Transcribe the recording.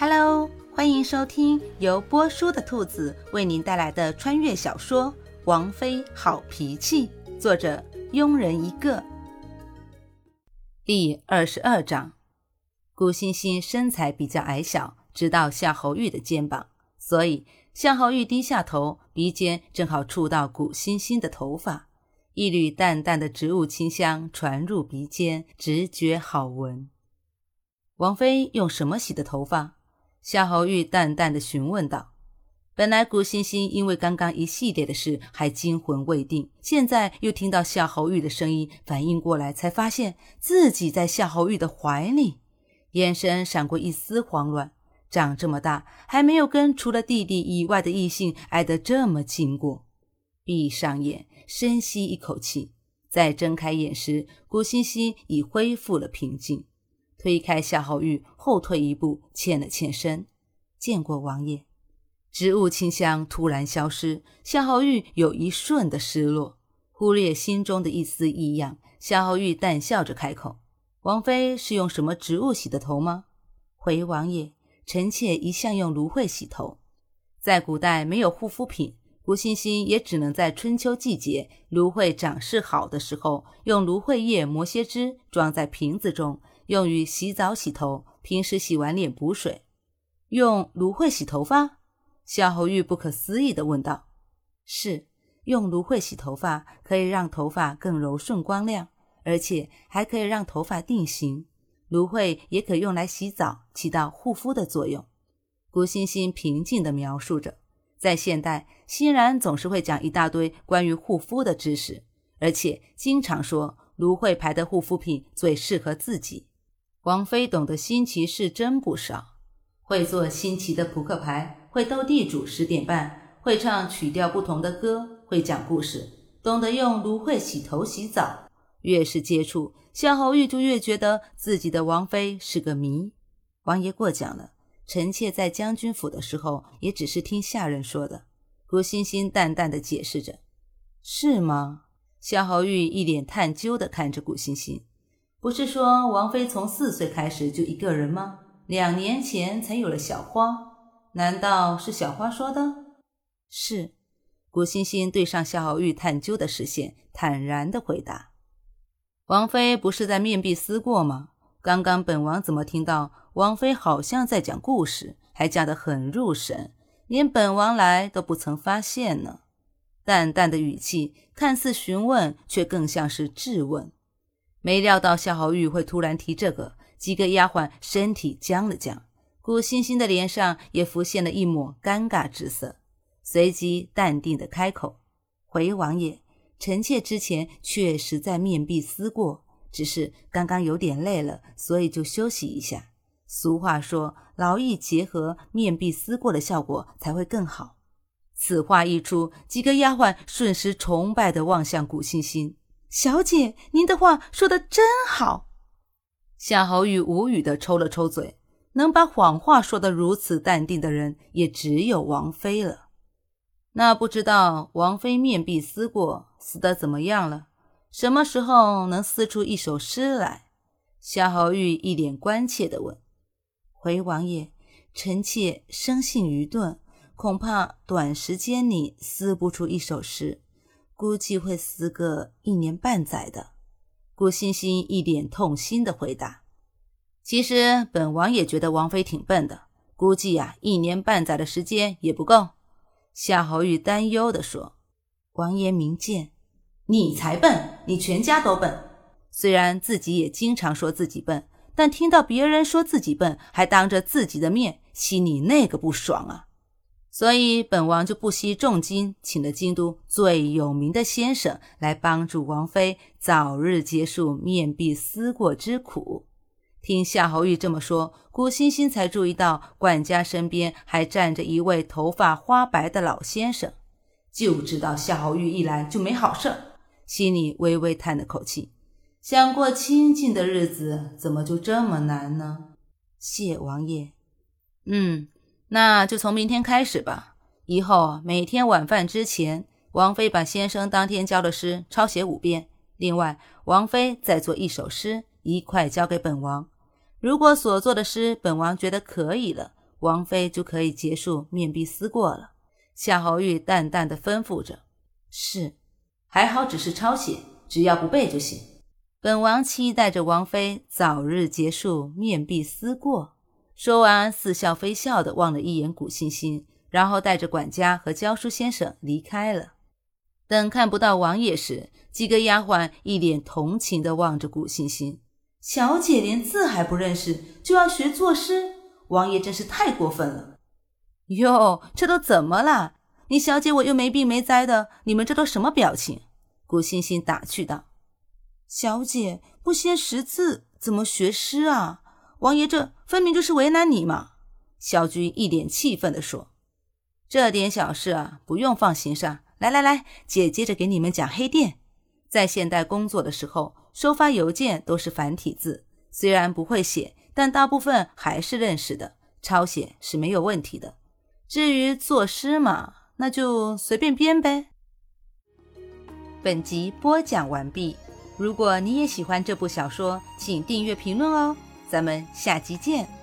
Hello，欢迎收听由波叔的兔子为您带来的穿越小说《王妃好脾气》，作者庸人一个。第二十二章，顾欣欣身材比较矮小，直到夏侯玉的肩膀，所以夏侯玉低下头，鼻尖正好触到顾欣欣的头发，一缕淡淡的植物清香传入鼻尖，直觉好闻。王妃用什么洗的头发？夏侯玉淡淡的询问道：“本来古欣欣因为刚刚一系列的事还惊魂未定，现在又听到夏侯玉的声音，反应过来才发现自己在夏侯玉的怀里，眼神闪过一丝慌乱。长这么大还没有跟除了弟弟以外的异性挨得这么近过。闭上眼，深吸一口气，再睁开眼时，古欣欣已恢复了平静。”推开夏侯玉，后退一步，欠了欠身，见过王爷。植物清香突然消失，夏侯玉有一瞬的失落，忽略心中的一丝异样。夏侯玉淡笑着开口：“王妃是用什么植物洗的头吗？”回王爷，臣妾一向用芦荟洗头。在古代没有护肤品，胡欣欣也只能在春秋季节芦荟长势好的时候，用芦荟叶磨些汁，装在瓶子中。用于洗澡、洗头，平时洗完脸补水。用芦荟洗头发？夏侯玉不可思议地问道。是，用芦荟洗头发可以让头发更柔顺光亮，而且还可以让头发定型。芦荟也可用来洗澡，起到护肤的作用。顾欣欣平静地描述着。在现代，欣然总是会讲一大堆关于护肤的知识，而且经常说芦荟牌的护肤品最适合自己。王妃懂得新奇是真不少，会做新奇的扑克牌，会斗地主十点半，会唱曲调不同的歌，会讲故事，懂得用芦荟洗头洗澡。越是接触，夏侯玉就越觉得自己的王妃是个谜。王爷过奖了，臣妾在将军府的时候也只是听下人说的。顾欣欣淡淡的解释着。是吗？夏侯玉一脸探究的看着顾欣欣。不是说王妃从四岁开始就一个人吗？两年前才有了小花，难道是小花说的？是。顾欣欣对上夏侯玉探究的视线，坦然的回答：“王妃不是在面壁思过吗？刚刚本王怎么听到王妃好像在讲故事，还讲得很入神，连本王来都不曾发现呢？”淡淡的语气，看似询问，却更像是质问。没料到夏侯玉会突然提这个，几个丫鬟身体僵了僵，顾欣欣的脸上也浮现了一抹尴尬之色，随即淡定的开口：“回王爷，臣妾之前确实在面壁思过，只是刚刚有点累了，所以就休息一下。俗话说，劳逸结合，面壁思过的效果才会更好。”此话一出，几个丫鬟瞬时崇拜的望向古欣欣。小姐，您的话说的真好。夏侯玉无语的抽了抽嘴，能把谎话说得如此淡定的人，也只有王妃了。那不知道王妃面壁思过，死的怎么样了？什么时候能撕出一首诗来？夏侯玉一脸关切的问。回王爷，臣妾生性愚钝，恐怕短时间里撕不出一首诗。估计会死个一年半载的。顾欣欣一脸痛心的回答：“其实本王也觉得王妃挺笨的，估计呀，一年半载的时间也不够。”夏侯玉担忧的说：“王爷明鉴，你才笨，你全家都笨。虽然自己也经常说自己笨，但听到别人说自己笨，还当着自己的面，心里那个不爽啊！”所以，本王就不惜重金请了京都最有名的先生来帮助王妃早日结束面壁思过之苦。听夏侯玉这么说，顾欣欣才注意到管家身边还站着一位头发花白的老先生，就知道夏侯玉一来就没好事心里微微叹了口气：想过清静的日子，怎么就这么难呢？谢王爷。嗯。那就从明天开始吧。以后每天晚饭之前，王妃把先生当天教的诗抄写五遍。另外，王妃再做一首诗，一块交给本王。如果所做的诗本王觉得可以了，王妃就可以结束面壁思过了。夏侯玉淡淡的吩咐着：“是，还好只是抄写，只要不背就行。”本王期待着王妃早日结束面壁思过。说完，似笑非笑的望了一眼古欣欣，然后带着管家和教书先生离开了。等看不到王爷时，几个丫鬟一脸同情的望着古欣欣。小姐连字还不认识，就要学作诗，王爷真是太过分了。哟，这都怎么了？你小姐我又没病没灾的，你们这都什么表情？古欣欣打趣道：“小姐不先识字，怎么学诗啊？王爷这分明就是为难你嘛！”小菊一脸气愤地说：“这点小事啊，不用放心上。来来来，姐接着给你们讲黑店。在现代工作的时候。”收发邮件都是繁体字，虽然不会写，但大部分还是认识的，抄写是没有问题的。至于作诗嘛，那就随便编呗。本集播讲完毕，如果你也喜欢这部小说，请订阅评论哦，咱们下集见。